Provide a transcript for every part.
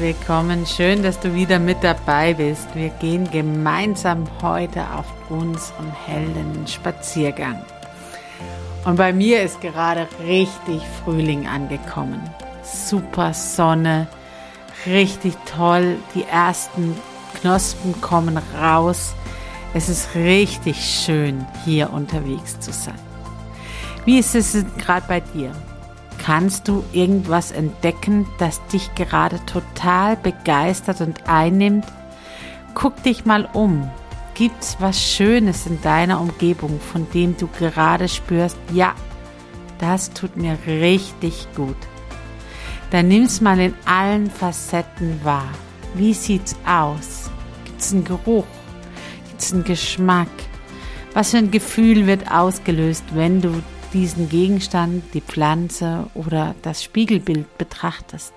Willkommen. Schön, dass du wieder mit dabei bist. Wir gehen gemeinsam heute auf unseren hellen Spaziergang. Und bei mir ist gerade richtig Frühling angekommen. Super Sonne, richtig toll. Die ersten Knospen kommen raus. Es ist richtig schön, hier unterwegs zu sein. Wie ist es gerade bei dir? Kannst du irgendwas entdecken, das dich gerade total begeistert und einnimmt? Guck dich mal um. Gibt's was Schönes in deiner Umgebung, von dem du gerade spürst, ja, das tut mir richtig gut. Dann nimm's mal in allen Facetten wahr. Wie sieht's aus? Gibt's einen Geruch? Gibt's einen Geschmack? Was für ein Gefühl wird ausgelöst, wenn du diesen Gegenstand, die Pflanze oder das Spiegelbild betrachtest.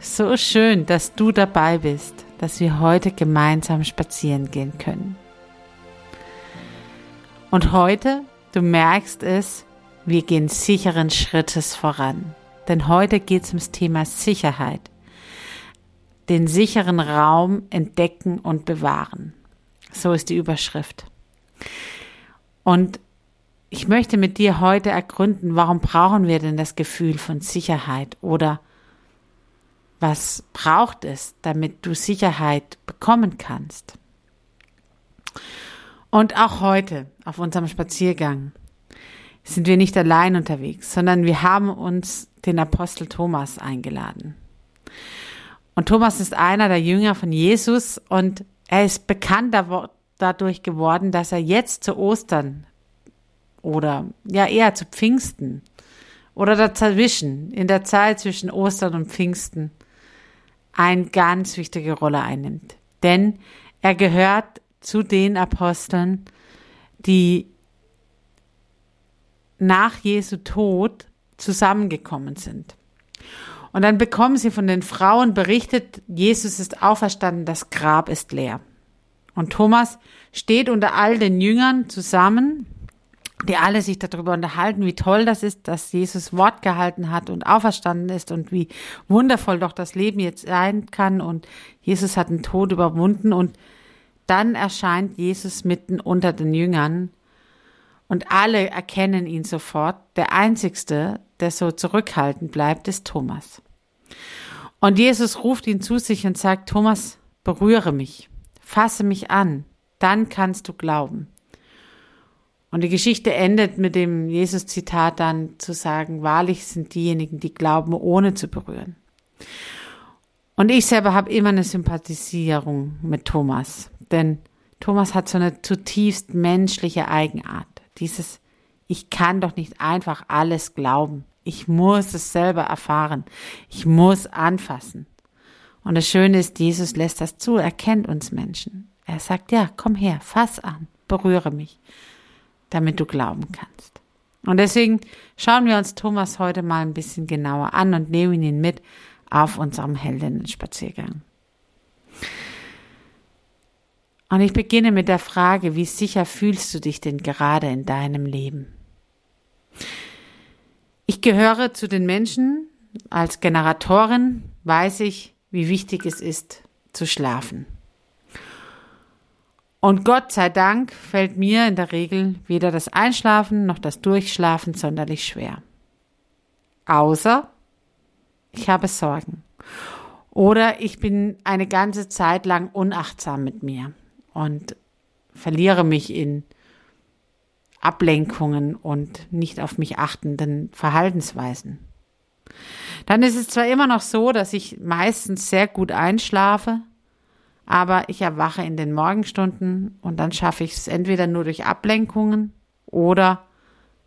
So schön, dass du dabei bist, dass wir heute gemeinsam spazieren gehen können. Und heute, du merkst es, wir gehen sicheren Schrittes voran. Denn heute geht es ums Thema Sicherheit. Den sicheren Raum entdecken und bewahren. So ist die Überschrift. Und ich möchte mit dir heute ergründen, warum brauchen wir denn das Gefühl von Sicherheit oder was braucht es, damit du Sicherheit bekommen kannst. Und auch heute auf unserem Spaziergang sind wir nicht allein unterwegs, sondern wir haben uns den Apostel Thomas eingeladen. Und Thomas ist einer der Jünger von Jesus und er ist bekannt dadurch geworden, dass er jetzt zu Ostern oder ja eher zu Pfingsten oder dazwischen, in der Zeit zwischen Ostern und Pfingsten, eine ganz wichtige Rolle einnimmt. Denn er gehört zu den Aposteln, die nach Jesu Tod zusammengekommen sind. Und dann bekommen sie von den Frauen berichtet, Jesus ist auferstanden, das Grab ist leer. Und Thomas steht unter all den Jüngern zusammen, die alle sich darüber unterhalten, wie toll das ist, dass Jesus Wort gehalten hat und auferstanden ist und wie wundervoll doch das Leben jetzt sein kann und Jesus hat den Tod überwunden und dann erscheint Jesus mitten unter den Jüngern und alle erkennen ihn sofort. Der einzigste, der so zurückhaltend bleibt, ist Thomas. Und Jesus ruft ihn zu sich und sagt, Thomas, berühre mich fasse mich an, dann kannst du glauben. Und die Geschichte endet mit dem Jesus-Zitat dann zu sagen, wahrlich sind diejenigen, die glauben, ohne zu berühren. Und ich selber habe immer eine Sympathisierung mit Thomas, denn Thomas hat so eine zutiefst menschliche Eigenart. Dieses, ich kann doch nicht einfach alles glauben. Ich muss es selber erfahren. Ich muss anfassen. Und das Schöne ist, Jesus lässt das zu, er kennt uns Menschen. Er sagt, ja, komm her, fass an, berühre mich, damit du glauben kannst. Und deswegen schauen wir uns Thomas heute mal ein bisschen genauer an und nehmen ihn mit auf unserem Heldinnen-Spaziergang. Und ich beginne mit der Frage, wie sicher fühlst du dich denn gerade in deinem Leben? Ich gehöre zu den Menschen, als Generatorin weiß ich, wie wichtig es ist zu schlafen. Und Gott sei Dank fällt mir in der Regel weder das Einschlafen noch das Durchschlafen sonderlich schwer. Außer ich habe Sorgen. Oder ich bin eine ganze Zeit lang unachtsam mit mir und verliere mich in Ablenkungen und nicht auf mich achtenden Verhaltensweisen. Dann ist es zwar immer noch so, dass ich meistens sehr gut einschlafe, aber ich erwache in den Morgenstunden und dann schaffe ich es entweder nur durch Ablenkungen oder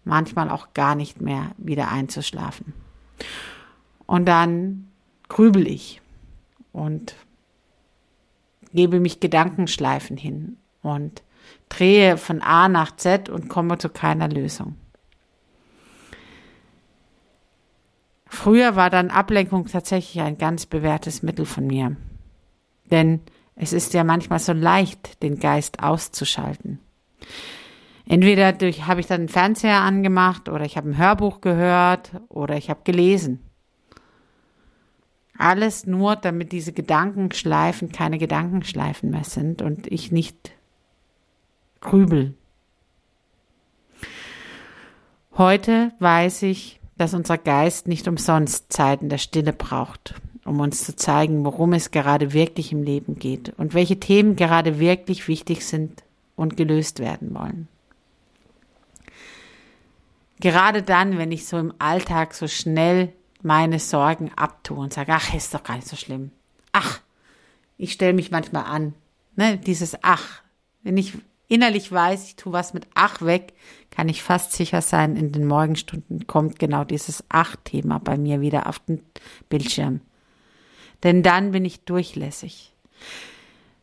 manchmal auch gar nicht mehr wieder einzuschlafen. Und dann grübel ich und gebe mich Gedankenschleifen hin und drehe von A nach Z und komme zu keiner Lösung. Früher war dann Ablenkung tatsächlich ein ganz bewährtes Mittel von mir. Denn es ist ja manchmal so leicht, den Geist auszuschalten. Entweder habe ich dann den Fernseher angemacht oder ich habe ein Hörbuch gehört oder ich habe gelesen. Alles nur, damit diese Gedankenschleifen keine Gedankenschleifen mehr sind und ich nicht grübel. Heute weiß ich, dass unser Geist nicht umsonst Zeiten der Stille braucht um uns zu zeigen, worum es gerade wirklich im Leben geht und welche Themen gerade wirklich wichtig sind und gelöst werden wollen. Gerade dann, wenn ich so im Alltag so schnell meine Sorgen abtue und sage, ach, ist doch gar nicht so schlimm. Ach, ich stelle mich manchmal an. Ne, dieses Ach. Wenn ich innerlich weiß, ich tue was mit Ach weg, kann ich fast sicher sein, in den Morgenstunden kommt genau dieses Ach-Thema bei mir wieder auf den Bildschirm denn dann bin ich durchlässig.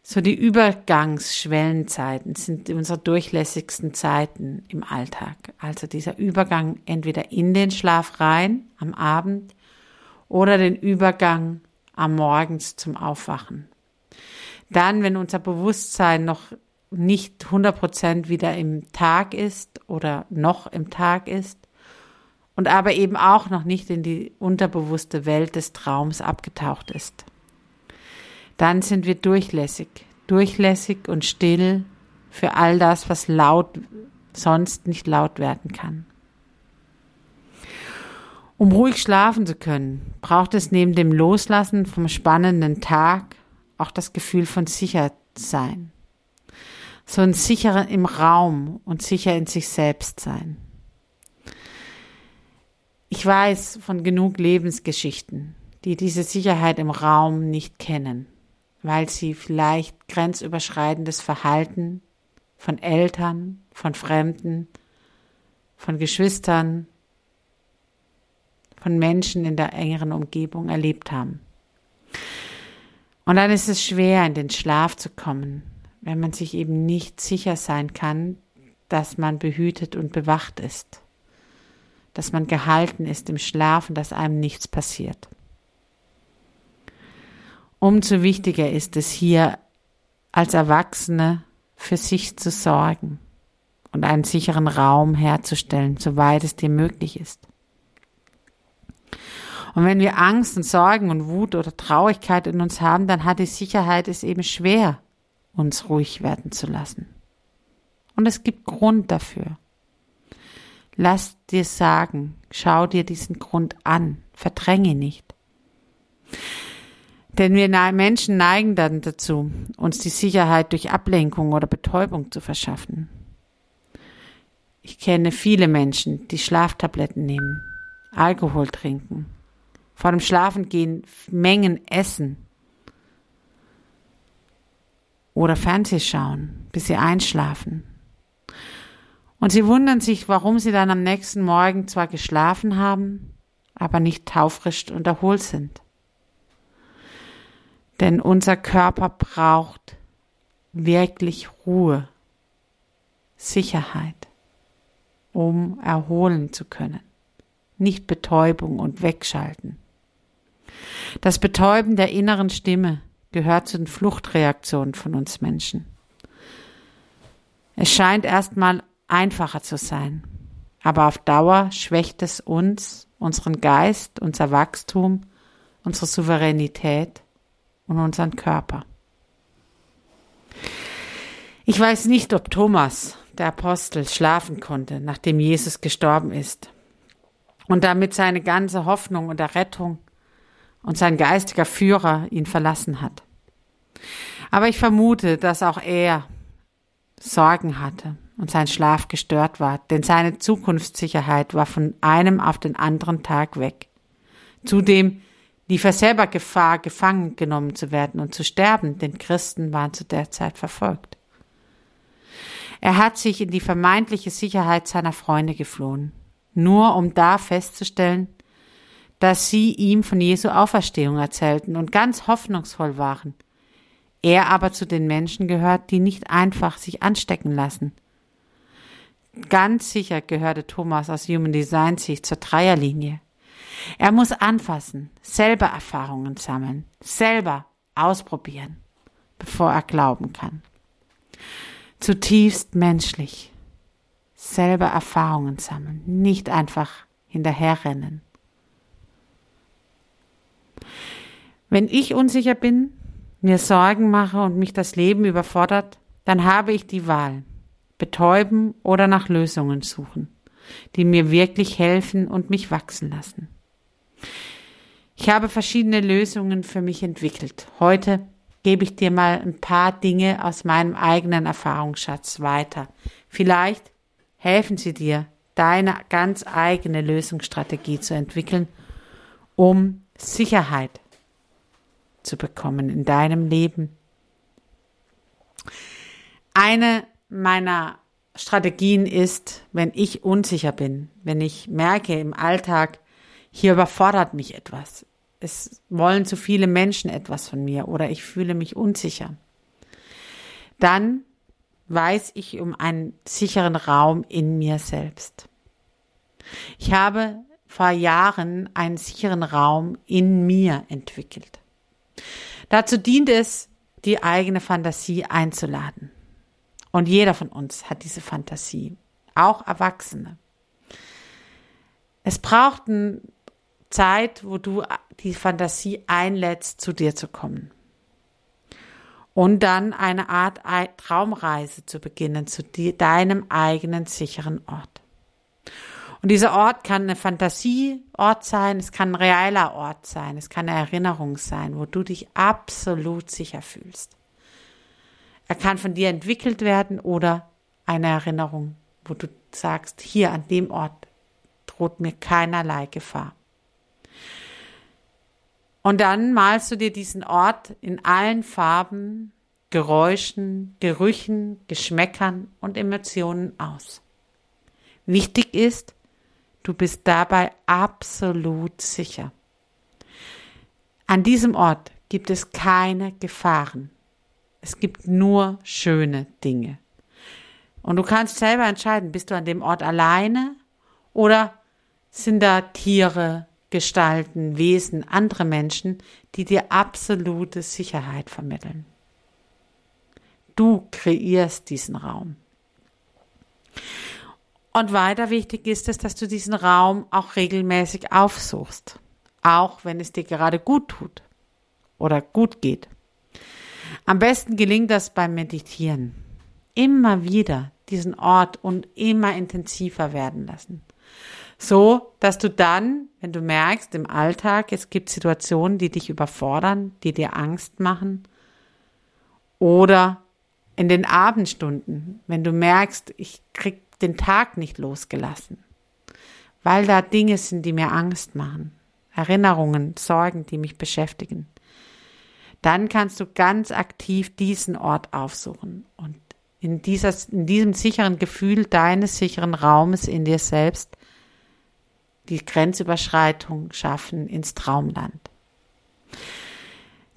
So die Übergangsschwellenzeiten sind unsere durchlässigsten Zeiten im Alltag. Also dieser Übergang entweder in den Schlaf rein am Abend oder den Übergang am Morgens zum Aufwachen. Dann, wenn unser Bewusstsein noch nicht 100% wieder im Tag ist oder noch im Tag ist und aber eben auch noch nicht in die unterbewusste Welt des Traums abgetaucht ist. Dann sind wir durchlässig, durchlässig und still für all das, was laut sonst nicht laut werden kann. Um ruhig schlafen zu können, braucht es neben dem Loslassen vom spannenden Tag auch das Gefühl von Sichersein. So ein sicherer im Raum und sicher in sich selbst sein. Ich weiß von genug Lebensgeschichten, die diese Sicherheit im Raum nicht kennen, weil sie vielleicht grenzüberschreitendes Verhalten von Eltern, von Fremden, von Geschwistern, von Menschen in der engeren Umgebung erlebt haben. Und dann ist es schwer, in den Schlaf zu kommen, wenn man sich eben nicht sicher sein kann, dass man behütet und bewacht ist dass man gehalten ist im Schlafen, dass einem nichts passiert. Umso wichtiger ist es hier als Erwachsene für sich zu sorgen und einen sicheren Raum herzustellen, soweit es dir möglich ist. Und wenn wir Angst und Sorgen und Wut oder Traurigkeit in uns haben, dann hat die Sicherheit es eben schwer, uns ruhig werden zu lassen. Und es gibt Grund dafür. Lass dir sagen, schau dir diesen Grund an, verdränge nicht. Denn wir Menschen neigen dann dazu, uns die Sicherheit durch Ablenkung oder Betäubung zu verschaffen. Ich kenne viele Menschen, die Schlaftabletten nehmen, Alkohol trinken, vor dem Schlafengehen Mengen essen oder Fernseh schauen, bis sie einschlafen und sie wundern sich, warum sie dann am nächsten Morgen zwar geschlafen haben, aber nicht taufrisch und erholt sind. Denn unser Körper braucht wirklich Ruhe, Sicherheit, um erholen zu können, nicht Betäubung und Wegschalten. Das Betäuben der inneren Stimme gehört zu den Fluchtreaktionen von uns Menschen. Es scheint erstmal einfacher zu sein. Aber auf Dauer schwächt es uns, unseren Geist, unser Wachstum, unsere Souveränität und unseren Körper. Ich weiß nicht, ob Thomas, der Apostel, schlafen konnte, nachdem Jesus gestorben ist und damit seine ganze Hoffnung und Errettung und sein geistiger Führer ihn verlassen hat. Aber ich vermute, dass auch er Sorgen hatte und sein Schlaf gestört war, denn seine Zukunftssicherheit war von einem auf den anderen Tag weg. Zudem lief er selber Gefahr, gefangen genommen zu werden und zu sterben, denn Christen waren zu der Zeit verfolgt. Er hat sich in die vermeintliche Sicherheit seiner Freunde geflohen, nur um da festzustellen, dass sie ihm von Jesu Auferstehung erzählten und ganz hoffnungsvoll waren. Er aber zu den Menschen gehört, die nicht einfach sich anstecken lassen. Ganz sicher gehörte Thomas aus Human Design sich zur Dreierlinie. Er muss anfassen, selber Erfahrungen sammeln, selber ausprobieren, bevor er glauben kann. Zutiefst menschlich, selber Erfahrungen sammeln, nicht einfach hinterherrennen. Wenn ich unsicher bin, mir Sorgen mache und mich das Leben überfordert, dann habe ich die Wahl, betäuben oder nach Lösungen suchen, die mir wirklich helfen und mich wachsen lassen. Ich habe verschiedene Lösungen für mich entwickelt. Heute gebe ich dir mal ein paar Dinge aus meinem eigenen Erfahrungsschatz weiter. Vielleicht helfen sie dir, deine ganz eigene Lösungsstrategie zu entwickeln, um Sicherheit zu bekommen in deinem Leben. Eine meiner Strategien ist, wenn ich unsicher bin, wenn ich merke im Alltag, hier überfordert mich etwas. Es wollen zu viele Menschen etwas von mir oder ich fühle mich unsicher. Dann weiß ich um einen sicheren Raum in mir selbst. Ich habe vor Jahren einen sicheren Raum in mir entwickelt. Dazu dient es, die eigene Fantasie einzuladen. Und jeder von uns hat diese Fantasie, auch Erwachsene. Es braucht eine Zeit, wo du die Fantasie einlädst, zu dir zu kommen. Und dann eine Art Traumreise zu beginnen zu deinem eigenen sicheren Ort. Und dieser Ort kann eine Fantasieort sein, es kann ein realer Ort sein, es kann eine Erinnerung sein, wo du dich absolut sicher fühlst. Er kann von dir entwickelt werden oder eine Erinnerung, wo du sagst, hier an dem Ort droht mir keinerlei Gefahr. Und dann malst du dir diesen Ort in allen Farben, Geräuschen, Gerüchen, Geschmäckern und Emotionen aus. Wichtig ist, Du bist dabei absolut sicher. An diesem Ort gibt es keine Gefahren. Es gibt nur schöne Dinge. Und du kannst selber entscheiden, bist du an dem Ort alleine oder sind da Tiere, Gestalten, Wesen, andere Menschen, die dir absolute Sicherheit vermitteln. Du kreierst diesen Raum. Und weiter wichtig ist es, dass du diesen Raum auch regelmäßig aufsuchst, auch wenn es dir gerade gut tut oder gut geht. Am besten gelingt das beim Meditieren. Immer wieder diesen Ort und immer intensiver werden lassen. So, dass du dann, wenn du merkst im Alltag, es gibt Situationen, die dich überfordern, die dir Angst machen, oder in den Abendstunden, wenn du merkst, ich krieg den Tag nicht losgelassen, weil da Dinge sind, die mir Angst machen, Erinnerungen, Sorgen, die mich beschäftigen. Dann kannst du ganz aktiv diesen Ort aufsuchen und in, dieser, in diesem sicheren Gefühl deines sicheren Raumes in dir selbst die Grenzüberschreitung schaffen ins Traumland.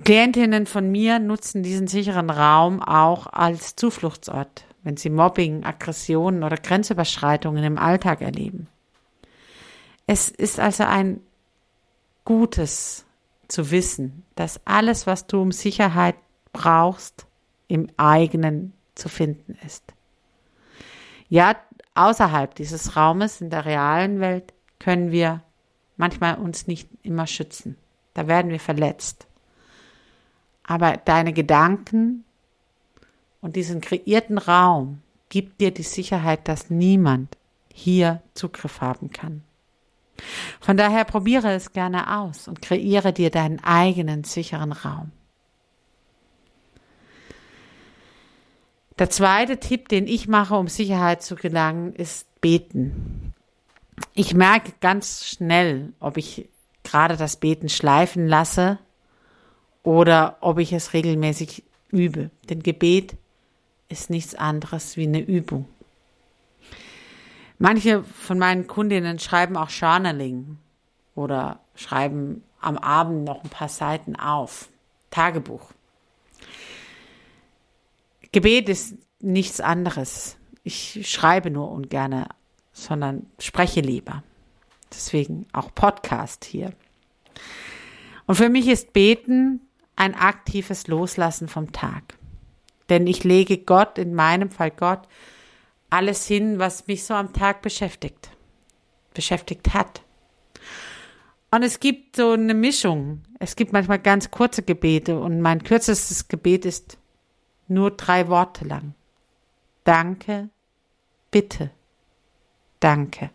Klientinnen von mir nutzen diesen sicheren Raum auch als Zufluchtsort wenn sie Mobbing, Aggressionen oder Grenzüberschreitungen im Alltag erleben. Es ist also ein Gutes zu wissen, dass alles, was du um Sicherheit brauchst, im eigenen zu finden ist. Ja, außerhalb dieses Raumes in der realen Welt können wir manchmal uns nicht immer schützen. Da werden wir verletzt. Aber deine Gedanken und diesen kreierten Raum gibt dir die Sicherheit, dass niemand hier Zugriff haben kann. Von daher probiere es gerne aus und kreiere dir deinen eigenen sicheren Raum. Der zweite Tipp, den ich mache, um Sicherheit zu gelangen, ist beten. Ich merke ganz schnell, ob ich gerade das Beten schleifen lasse oder ob ich es regelmäßig übe. Denn Gebet ist nichts anderes wie eine Übung. Manche von meinen Kundinnen schreiben auch Journaling oder schreiben am Abend noch ein paar Seiten auf. Tagebuch. Gebet ist nichts anderes. Ich schreibe nur ungerne, sondern spreche lieber. Deswegen auch Podcast hier. Und für mich ist Beten ein aktives Loslassen vom Tag. Denn ich lege Gott, in meinem Fall Gott, alles hin, was mich so am Tag beschäftigt, beschäftigt hat. Und es gibt so eine Mischung. Es gibt manchmal ganz kurze Gebete und mein kürzestes Gebet ist nur drei Worte lang. Danke, bitte, danke.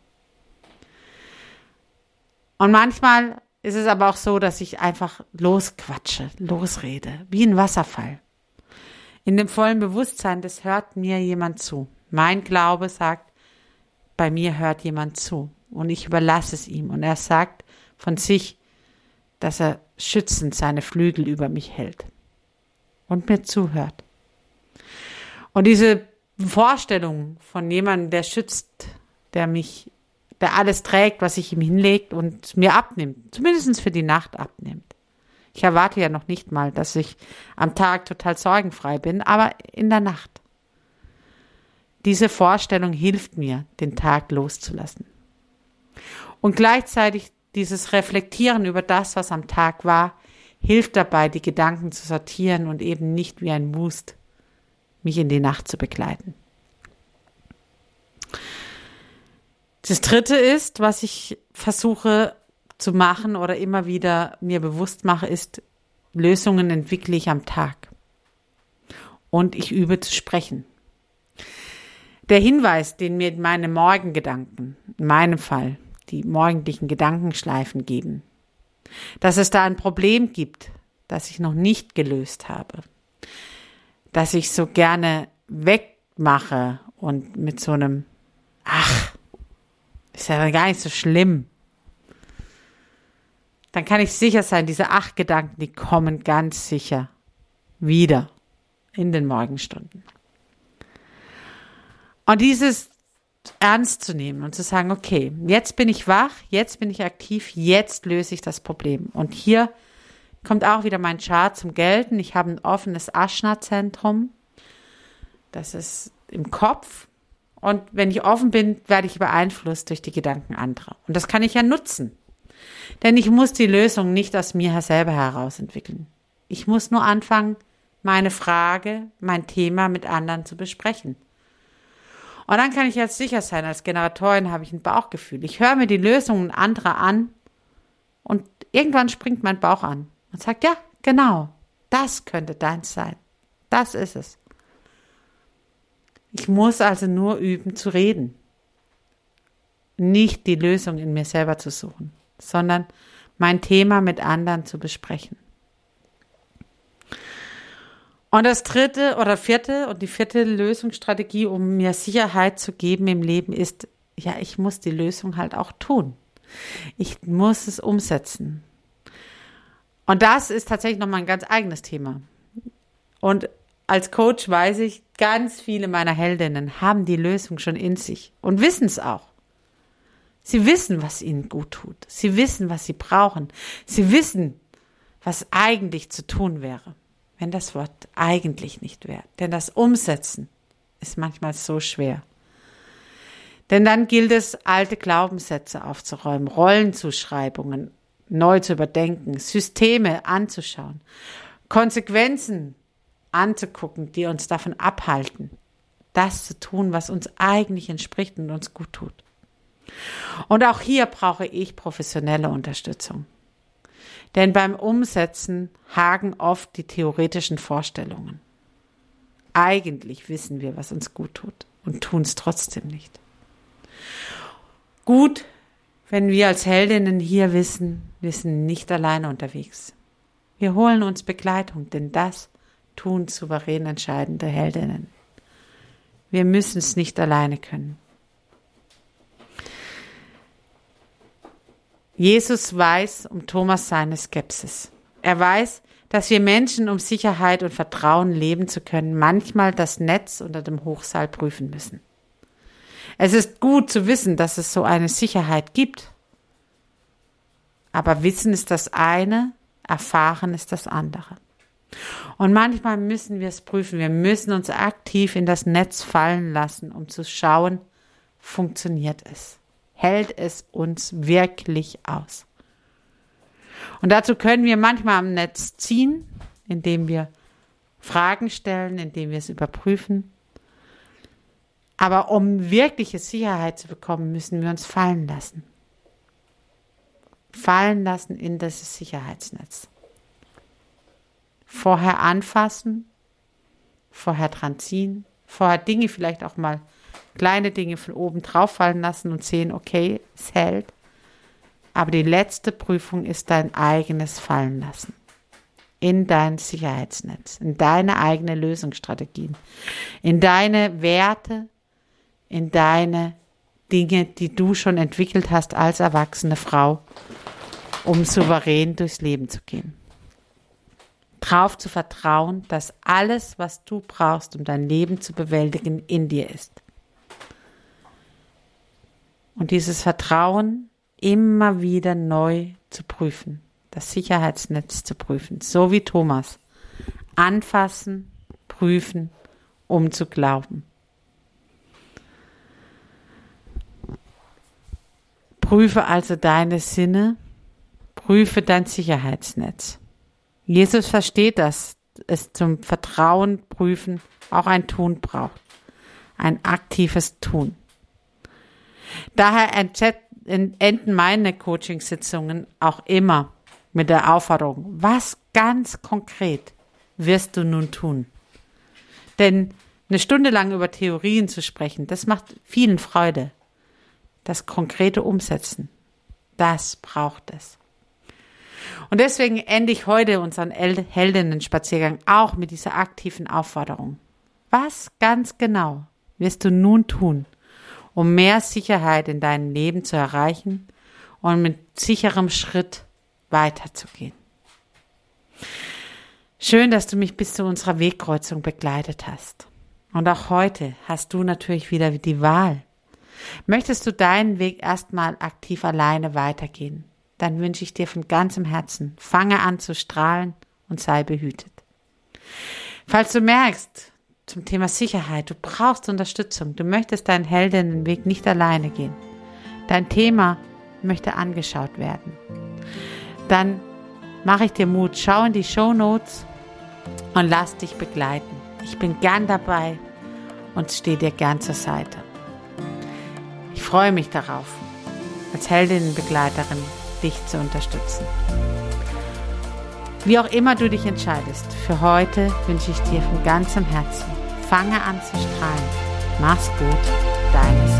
Und manchmal ist es aber auch so, dass ich einfach losquatsche, losrede, wie ein Wasserfall. In dem vollen Bewusstsein, das hört mir jemand zu. Mein Glaube sagt, bei mir hört jemand zu und ich überlasse es ihm. Und er sagt von sich, dass er schützend seine Flügel über mich hält und mir zuhört. Und diese Vorstellung von jemandem, der schützt, der mich, der alles trägt, was ich ihm hinlegt und mir abnimmt, zumindest für die Nacht abnimmt. Ich erwarte ja noch nicht mal, dass ich am Tag total sorgenfrei bin, aber in der Nacht. Diese Vorstellung hilft mir, den Tag loszulassen. Und gleichzeitig dieses Reflektieren über das, was am Tag war, hilft dabei, die Gedanken zu sortieren und eben nicht wie ein Wust mich in die Nacht zu begleiten. Das dritte ist, was ich versuche zu machen oder immer wieder mir bewusst mache, ist, Lösungen entwickle ich am Tag. Und ich übe zu sprechen. Der Hinweis, den mir meine Morgengedanken, in meinem Fall die morgendlichen Gedankenschleifen geben, dass es da ein Problem gibt, das ich noch nicht gelöst habe, dass ich so gerne wegmache und mit so einem, ach, ist ja gar nicht so schlimm. Dann kann ich sicher sein, diese acht Gedanken, die kommen ganz sicher wieder in den Morgenstunden. Und dieses ernst zu nehmen und zu sagen, okay, jetzt bin ich wach, jetzt bin ich aktiv, jetzt löse ich das Problem. Und hier kommt auch wieder mein Chart zum Gelten. Ich habe ein offenes Aschna-Zentrum. Das ist im Kopf. Und wenn ich offen bin, werde ich beeinflusst durch die Gedanken anderer. Und das kann ich ja nutzen. Denn ich muss die Lösung nicht aus mir selber heraus entwickeln. Ich muss nur anfangen, meine Frage, mein Thema mit anderen zu besprechen. Und dann kann ich jetzt sicher sein, als Generatorin habe ich ein Bauchgefühl. Ich höre mir die Lösungen anderer an und irgendwann springt mein Bauch an und sagt, ja, genau, das könnte deins sein. Das ist es. Ich muss also nur üben zu reden. Nicht die Lösung in mir selber zu suchen, sondern mein Thema mit anderen zu besprechen. Und das dritte oder vierte und die vierte Lösungsstrategie, um mir Sicherheit zu geben im Leben, ist, ja, ich muss die Lösung halt auch tun. Ich muss es umsetzen. Und das ist tatsächlich nochmal ein ganz eigenes Thema. Und als Coach weiß ich, ganz viele meiner Heldinnen haben die Lösung schon in sich und wissen es auch. Sie wissen, was ihnen gut tut. Sie wissen, was sie brauchen. Sie wissen, was eigentlich zu tun wäre, wenn das Wort eigentlich nicht wäre. Denn das Umsetzen ist manchmal so schwer. Denn dann gilt es, alte Glaubenssätze aufzuräumen, Rollenzuschreibungen neu zu überdenken, Systeme anzuschauen, Konsequenzen anzugucken, die uns davon abhalten, das zu tun, was uns eigentlich entspricht und uns gut tut. Und auch hier brauche ich professionelle Unterstützung. Denn beim Umsetzen hagen oft die theoretischen Vorstellungen. eigentlich wissen wir, was uns gut tut und tun es trotzdem nicht. Gut, wenn wir als Heldinnen hier wissen, wir sind nicht alleine unterwegs. Wir holen uns Begleitung, denn das tun souverän entscheidende Heldinnen. Wir müssen es nicht alleine können. Jesus weiß um Thomas seine Skepsis. Er weiß, dass wir Menschen, um Sicherheit und Vertrauen leben zu können, manchmal das Netz unter dem Hochseil prüfen müssen. Es ist gut zu wissen, dass es so eine Sicherheit gibt. Aber Wissen ist das eine, Erfahren ist das andere. Und manchmal müssen wir es prüfen. Wir müssen uns aktiv in das Netz fallen lassen, um zu schauen, funktioniert es? Hält es uns wirklich aus? Und dazu können wir manchmal am Netz ziehen, indem wir Fragen stellen, indem wir es überprüfen. Aber um wirkliche Sicherheit zu bekommen, müssen wir uns fallen lassen. Fallen lassen in das Sicherheitsnetz. Vorher anfassen, vorher dran ziehen, vorher Dinge vielleicht auch mal kleine Dinge von oben drauf fallen lassen und sehen, okay, es hält. Aber die letzte Prüfung ist dein eigenes Fallen lassen. In dein Sicherheitsnetz, in deine eigene Lösungsstrategien, in deine Werte, in deine Dinge, die du schon entwickelt hast als erwachsene Frau, um souverän durchs Leben zu gehen. Darauf zu vertrauen, dass alles, was du brauchst, um dein Leben zu bewältigen, in dir ist. Und dieses Vertrauen immer wieder neu zu prüfen, das Sicherheitsnetz zu prüfen, so wie Thomas. Anfassen, prüfen, um zu glauben. Prüfe also deine Sinne, prüfe dein Sicherheitsnetz. Jesus versteht, dass es zum Vertrauen prüfen auch ein Tun braucht. Ein aktives Tun. Daher enden meine Coachingsitzungen auch immer mit der Aufforderung, was ganz konkret wirst du nun tun? Denn eine Stunde lang über Theorien zu sprechen, das macht vielen Freude. Das konkrete Umsetzen, das braucht es. Und deswegen ende ich heute unseren Heldinnen-Spaziergang auch mit dieser aktiven Aufforderung. Was ganz genau wirst du nun tun, um mehr Sicherheit in deinem Leben zu erreichen und mit sicherem Schritt weiterzugehen. Schön, dass du mich bis zu unserer Wegkreuzung begleitet hast. Und auch heute hast du natürlich wieder die Wahl. Möchtest du deinen Weg erstmal aktiv alleine weitergehen, dann wünsche ich dir von ganzem Herzen, fange an zu strahlen und sei behütet. Falls du merkst, zum Thema Sicherheit. Du brauchst Unterstützung. Du möchtest deinen Heldinnenweg nicht alleine gehen. Dein Thema möchte angeschaut werden. Dann mache ich dir Mut. Schau in die Show Notes und lass dich begleiten. Ich bin gern dabei und stehe dir gern zur Seite. Ich freue mich darauf, als Heldinnenbegleiterin dich zu unterstützen. Wie auch immer du dich entscheidest, für heute wünsche ich dir von ganzem Herzen Fange an zu strahlen. Mach's gut, deine